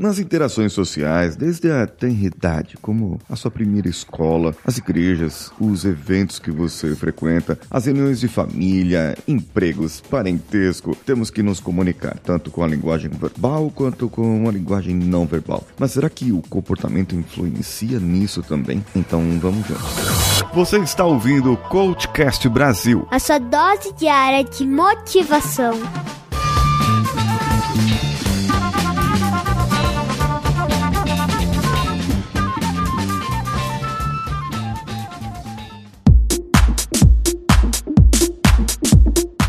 Nas interações sociais, desde a tenridade, como a sua primeira escola, as igrejas, os eventos que você frequenta, as reuniões de família, empregos, parentesco, temos que nos comunicar tanto com a linguagem verbal quanto com a linguagem não verbal. Mas será que o comportamento influencia nisso também? Então vamos juntos. Você está ouvindo o Coachcast Brasil. A sua dose diária de motivação.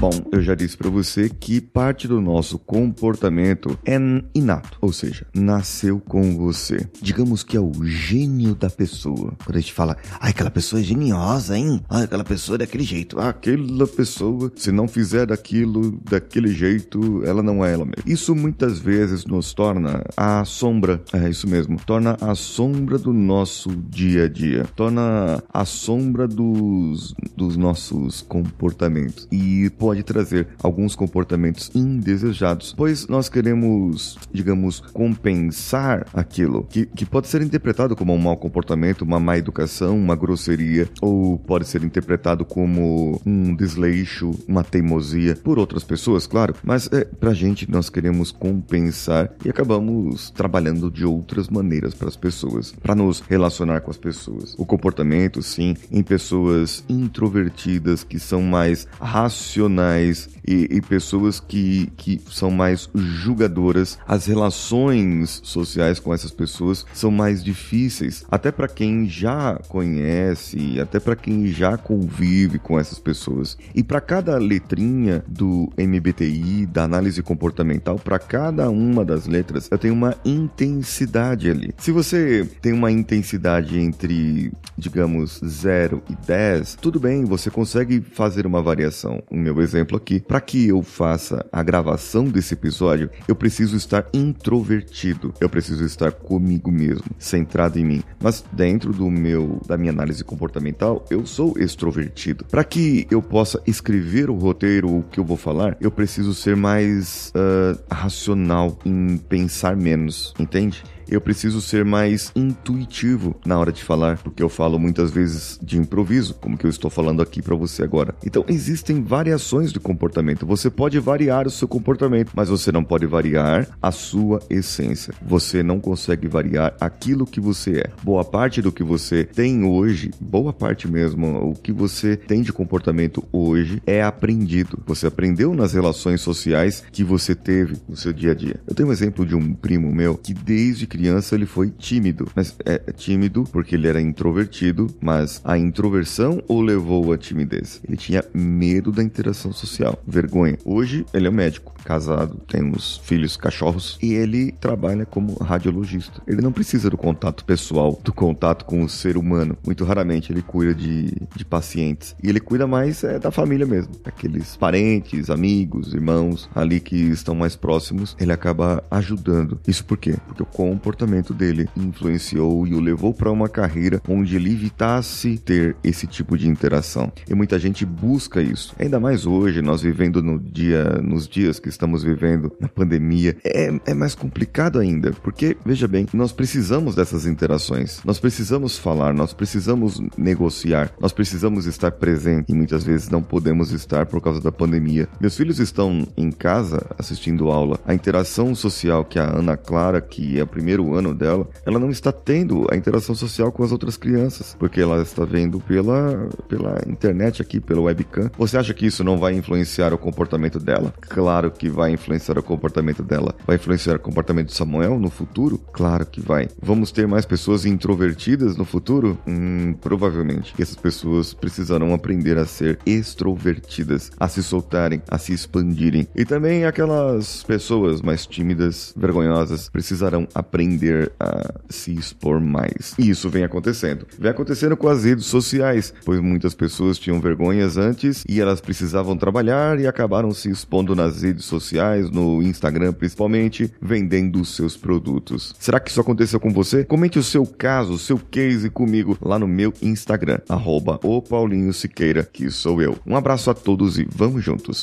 Bom, eu já disse para você que parte do nosso comportamento é inato, ou seja, nasceu com você. Digamos que é o gênio da pessoa. Quando a gente fala, ah, aquela pessoa é geniosa, hein? Ah, aquela pessoa é daquele jeito. Ah, aquela pessoa, se não fizer daquilo, daquele jeito, ela não é ela mesma. Isso muitas vezes nos torna a sombra, é isso mesmo, torna a sombra do nosso dia a dia, torna a sombra dos, dos nossos comportamentos. E, por pode trazer alguns comportamentos indesejados, pois nós queremos, digamos, compensar aquilo que, que pode ser interpretado como um mau comportamento, uma má educação, uma grosseria, ou pode ser interpretado como um desleixo, uma teimosia por outras pessoas, claro, mas é, pra gente nós queremos compensar e acabamos trabalhando de outras maneiras para as pessoas, para nos relacionar com as pessoas. O comportamento, sim, em pessoas introvertidas que são mais racionais profissionais e, e, pessoas que, que são mais julgadoras. As relações sociais com essas pessoas são mais difíceis, até para quem já conhece, até para quem já convive com essas pessoas. E para cada letrinha do MBTI, da análise comportamental, para cada uma das letras, eu tenho uma intensidade ali. Se você tem uma intensidade entre, digamos, 0 e 10, tudo bem, você consegue fazer uma variação. O meu exemplo aqui, para que eu faça a gravação desse episódio, eu preciso estar introvertido. Eu preciso estar comigo mesmo, centrado em mim. Mas dentro do meu da minha análise comportamental, eu sou extrovertido. Para que eu possa escrever o roteiro, o que eu vou falar, eu preciso ser mais uh, racional em pensar menos, entende? Eu preciso ser mais intuitivo na hora de falar, porque eu falo muitas vezes de improviso, como que eu estou falando aqui para você agora. Então, existem variações de comportamento. Você pode variar o seu comportamento, mas você não pode variar a sua essência. Você não consegue variar aquilo que você é. Boa parte do que você tem hoje, boa parte mesmo, o que você tem de comportamento hoje é aprendido. Você aprendeu nas relações sociais que você teve no seu dia a dia. Eu tenho um exemplo de um primo meu que desde que criança ele foi tímido. Mas é, tímido porque ele era introvertido, mas a introversão o levou à timidez. Ele tinha medo da interação social, vergonha. Hoje ele é um médico, casado, tem uns filhos, cachorros e ele trabalha como radiologista. Ele não precisa do contato pessoal, do contato com o ser humano. Muito raramente ele cuida de, de pacientes. E ele cuida mais é, da família mesmo. Aqueles parentes, amigos, irmãos ali que estão mais próximos, ele acaba ajudando. Isso por quê? Porque o comportamento comportamento dele influenciou e o levou para uma carreira onde ele evitasse ter esse tipo de interação. E muita gente busca isso. Ainda mais hoje, nós vivendo no dia, nos dias que estamos vivendo na pandemia, é, é mais complicado ainda, porque veja bem, nós precisamos dessas interações. Nós precisamos falar, nós precisamos negociar, nós precisamos estar presente e muitas vezes não podemos estar por causa da pandemia. Meus filhos estão em casa assistindo aula. A interação social que a Ana Clara, que é a primeira primeiro ano dela, ela não está tendo a interação social com as outras crianças, porque ela está vendo pela, pela internet aqui, pelo webcam. Você acha que isso não vai influenciar o comportamento dela? Claro que vai influenciar o comportamento dela. Vai influenciar o comportamento de Samuel no futuro? Claro que vai. Vamos ter mais pessoas introvertidas no futuro? Hum, provavelmente. Essas pessoas precisarão aprender a ser extrovertidas, a se soltarem, a se expandirem. E também aquelas pessoas mais tímidas, vergonhosas, precisarão aprender aprender a se expor mais. E isso vem acontecendo. Vem acontecendo com as redes sociais, pois muitas pessoas tinham vergonhas antes e elas precisavam trabalhar e acabaram se expondo nas redes sociais, no Instagram principalmente, vendendo seus produtos. Será que isso aconteceu com você? Comente o seu caso, o seu case comigo lá no meu Instagram, arroba o Paulinho Siqueira, que sou eu. Um abraço a todos e vamos juntos!